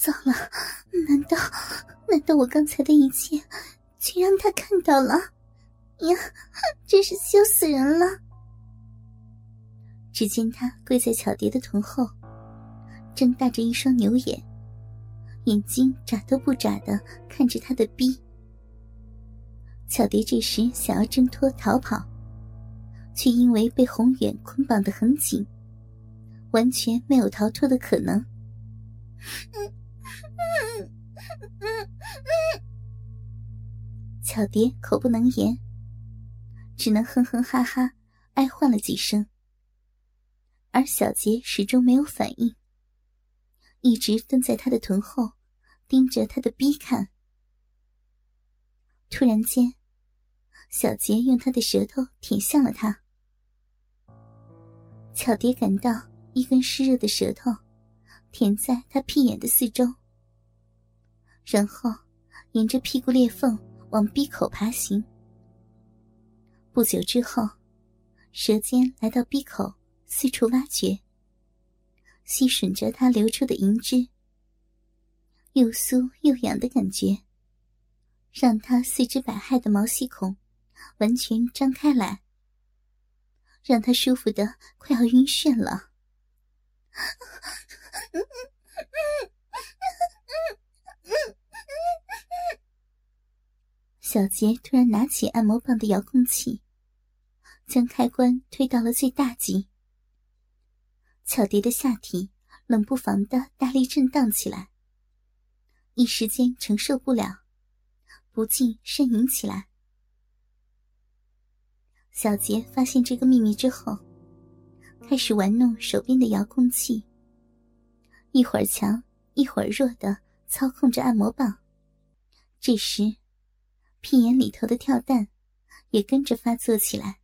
糟了！难道难道我刚才的一切，却让他看到了？呀，真是羞死人了！只见他跪在巧蝶的臀后，睁大着一双牛眼，眼睛眨都不眨的看着他的逼。巧蝶这时想要挣脱逃跑，却因为被宏远捆绑得很紧，完全没有逃脱的可能。巧蝶口不能言，只能哼哼哈哈哀唤了几声。而小杰始终没有反应，一直蹲在他的臀后，盯着他的逼看。突然间，小杰用他的舌头舔向了他。巧蝶感到一根湿热的舌头。舔在他屁眼的四周，然后沿着屁股裂缝往鼻口爬行。不久之后，舌尖来到鼻口，四处挖掘，吸吮着它流出的银汁。又酥又痒的感觉，让他四肢百骸的毛细孔完全张开来，让他舒服的快要晕眩了。小杰突然拿起按摩棒的遥控器，将开关推到了最大级。巧蝶的下体冷不防的大力震荡起来，一时间承受不了，不禁呻吟起来。小杰发现这个秘密之后，开始玩弄手边的遥控器。一会儿强，一会儿弱的操控着按摩棒。这时，屁眼里头的跳蛋也跟着发作起来，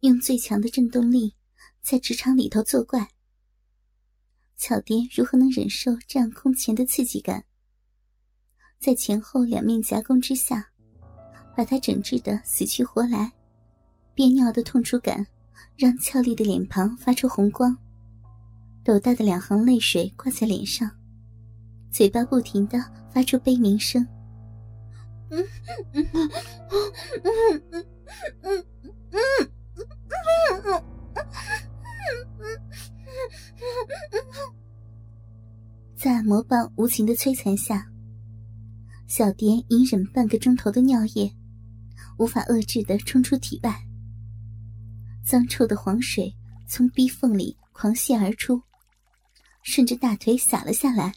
用最强的震动力在直肠里头作怪。巧蝶如何能忍受这样空前的刺激感？在前后两面夹攻之下，把他整治的死去活来，憋尿的痛楚感让俏丽的脸庞发出红光。斗大的两行泪水挂在脸上，嘴巴不停的发出悲鸣声。在魔棒无情的摧残下，小蝶隐忍半个钟头的尿液，无法遏制的冲出体外，脏臭的黄水从逼缝里狂泻而出。顺着大腿洒了下来，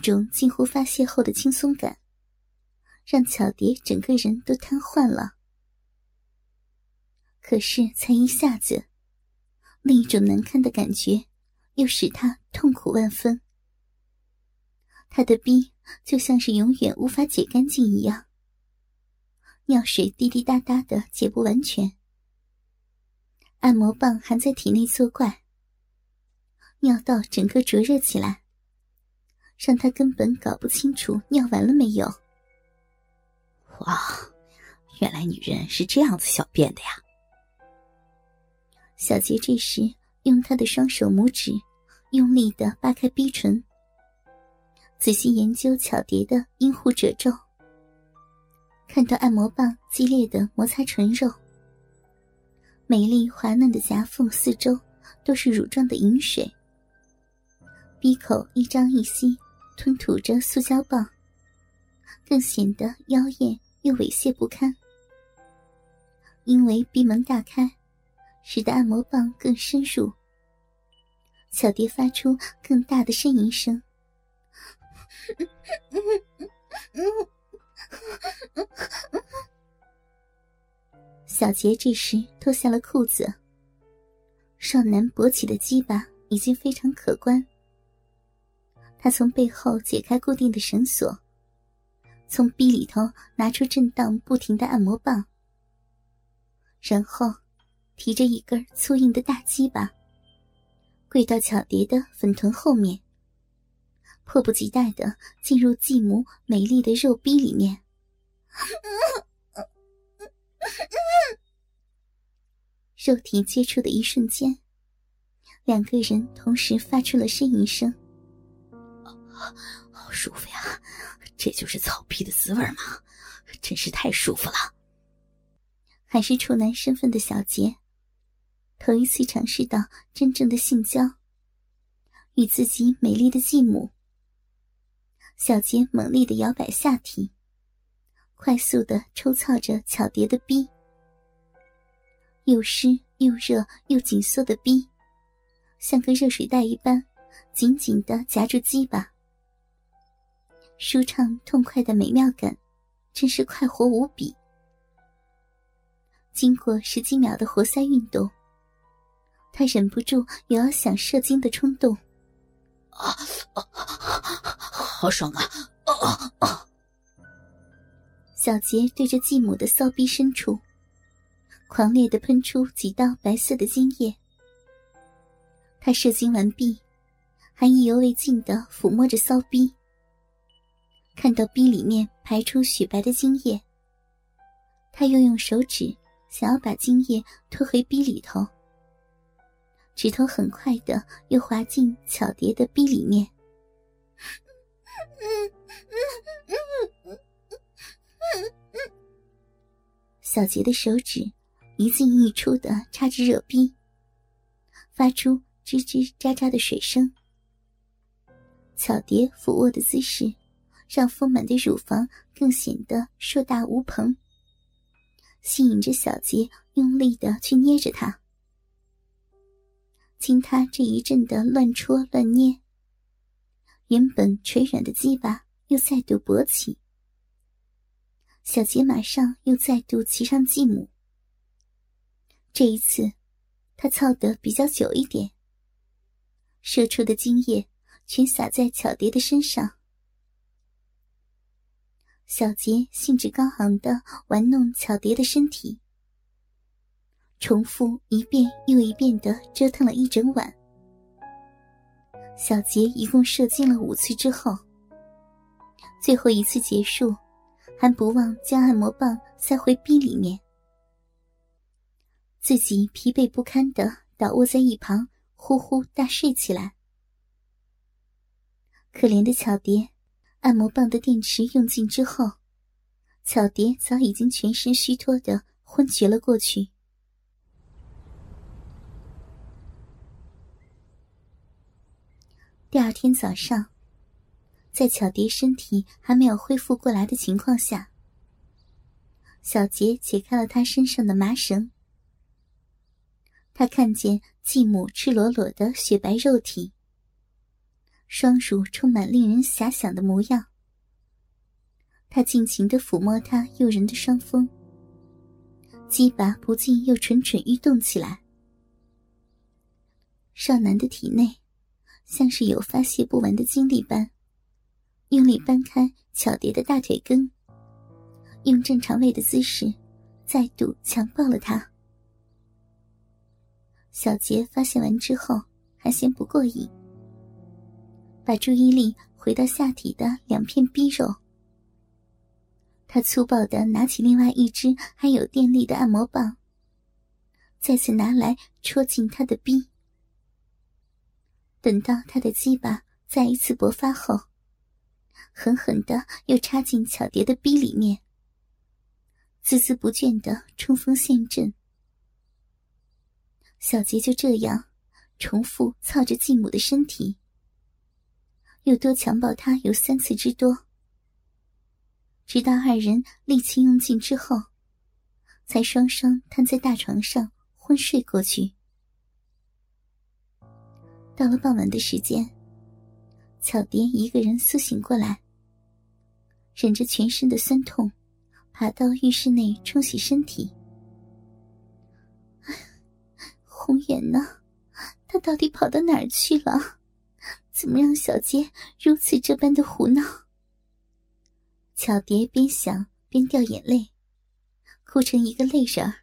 种近乎发泄后的轻松感，让巧蝶整个人都瘫痪了。可是才一下子，另一种难堪的感觉又使他痛苦万分。他的逼就像是永远无法解干净一样。尿水滴滴答答的解不完全，按摩棒还在体内作怪，尿道整个灼热起来，让他根本搞不清楚尿完了没有。哇，原来女人是这样子小便的呀！小杰这时用他的双手拇指用力的扒开逼唇，仔细研究巧蝶的阴户褶皱。看到按摩棒激烈的摩擦唇肉，美丽滑嫩的夹缝四周都是乳状的饮水，闭口一张一吸，吞吐着塑胶棒，更显得妖艳又猥亵不堪。因为闭门大开，使得按摩棒更深入，小蝶发出更大的呻吟声。小杰这时脱下了裤子，少男勃起的鸡巴已经非常可观。他从背后解开固定的绳索，从逼里头拿出震荡不停的按摩棒，然后提着一根粗硬的大鸡巴，跪到巧蝶的粉臀后面。迫不及待的进入继母美丽的肉逼里面。肉体接触的一瞬间，两个人同时发出了呻吟声。好舒服呀，这就是草皮的滋味吗？真是太舒服了。还是处男身份的小杰，头一次尝试到真正的性交，与自己美丽的继母。小杰猛烈的摇摆下体，快速的抽操着巧蝶的逼，又湿又热又紧缩的逼，像个热水袋一般，紧紧的夹住鸡巴。舒畅痛快的美妙感，真是快活无比。经过十几秒的活塞运动，他忍不住有要想射精的冲动。啊啊，好爽啊！啊啊！小杰对着继母的骚逼深处，狂烈的喷出几道白色的精液。他射精完毕，还意犹未尽的抚摸着骚逼。看到逼里面排出雪白的精液，他又用手指想要把精液拖回逼里头，指头很快的又滑进巧蝶的逼里面。小杰的手指一进一出的插着热逼，发出吱吱喳喳的水声。巧蝶俯卧的姿势。让丰满的乳房更显得硕大无朋，吸引着小杰用力的去捏着它。经他这一阵的乱戳乱捏，原本垂软的鸡巴又再度勃起。小杰马上又再度骑上继母。这一次，他操得比较久一点，射出的精液全洒在巧蝶的身上。小杰兴致高昂的玩弄巧蝶的身体，重复一遍又一遍的折腾了一整晚。小杰一共射精了五次之后，最后一次结束，还不忘将按摩棒塞回逼里面，自己疲惫不堪的倒卧在一旁，呼呼大睡起来。可怜的巧蝶。按摩棒的电池用尽之后，巧蝶早已经全身虚脱的昏厥了过去。第二天早上，在巧蝶身体还没有恢复过来的情况下，小杰解开了她身上的麻绳。他看见继母赤裸裸的雪白肉体。双乳充满令人遐想的模样，他尽情的抚摸她诱人的双峰，鸡巴不禁又蠢蠢欲动起来。少男的体内像是有发泄不完的精力般，用力掰开巧蝶的大腿根，用正常位的姿势再度强暴了她。小杰发现完之后，还嫌不过瘾。把注意力回到下体的两片逼肉，他粗暴的拿起另外一只还有电力的按摩棒，再次拿来戳进他的逼。等到他的鸡巴再一次勃发后，狠狠的又插进巧蝶的逼里面，孜孜不倦的冲锋陷阵。小杰就这样重复操着继母的身体。又多强暴他有三次之多，直到二人力气用尽之后，才双双瘫在大床上昏睡过去。到了傍晚的时间，巧蝶一个人苏醒过来，忍着全身的酸痛，爬到浴室内冲洗身体。红颜呢？他到底跑到哪儿去了？怎么让小杰如此这般的胡闹？巧蝶边想边掉眼泪，哭成一个泪人儿。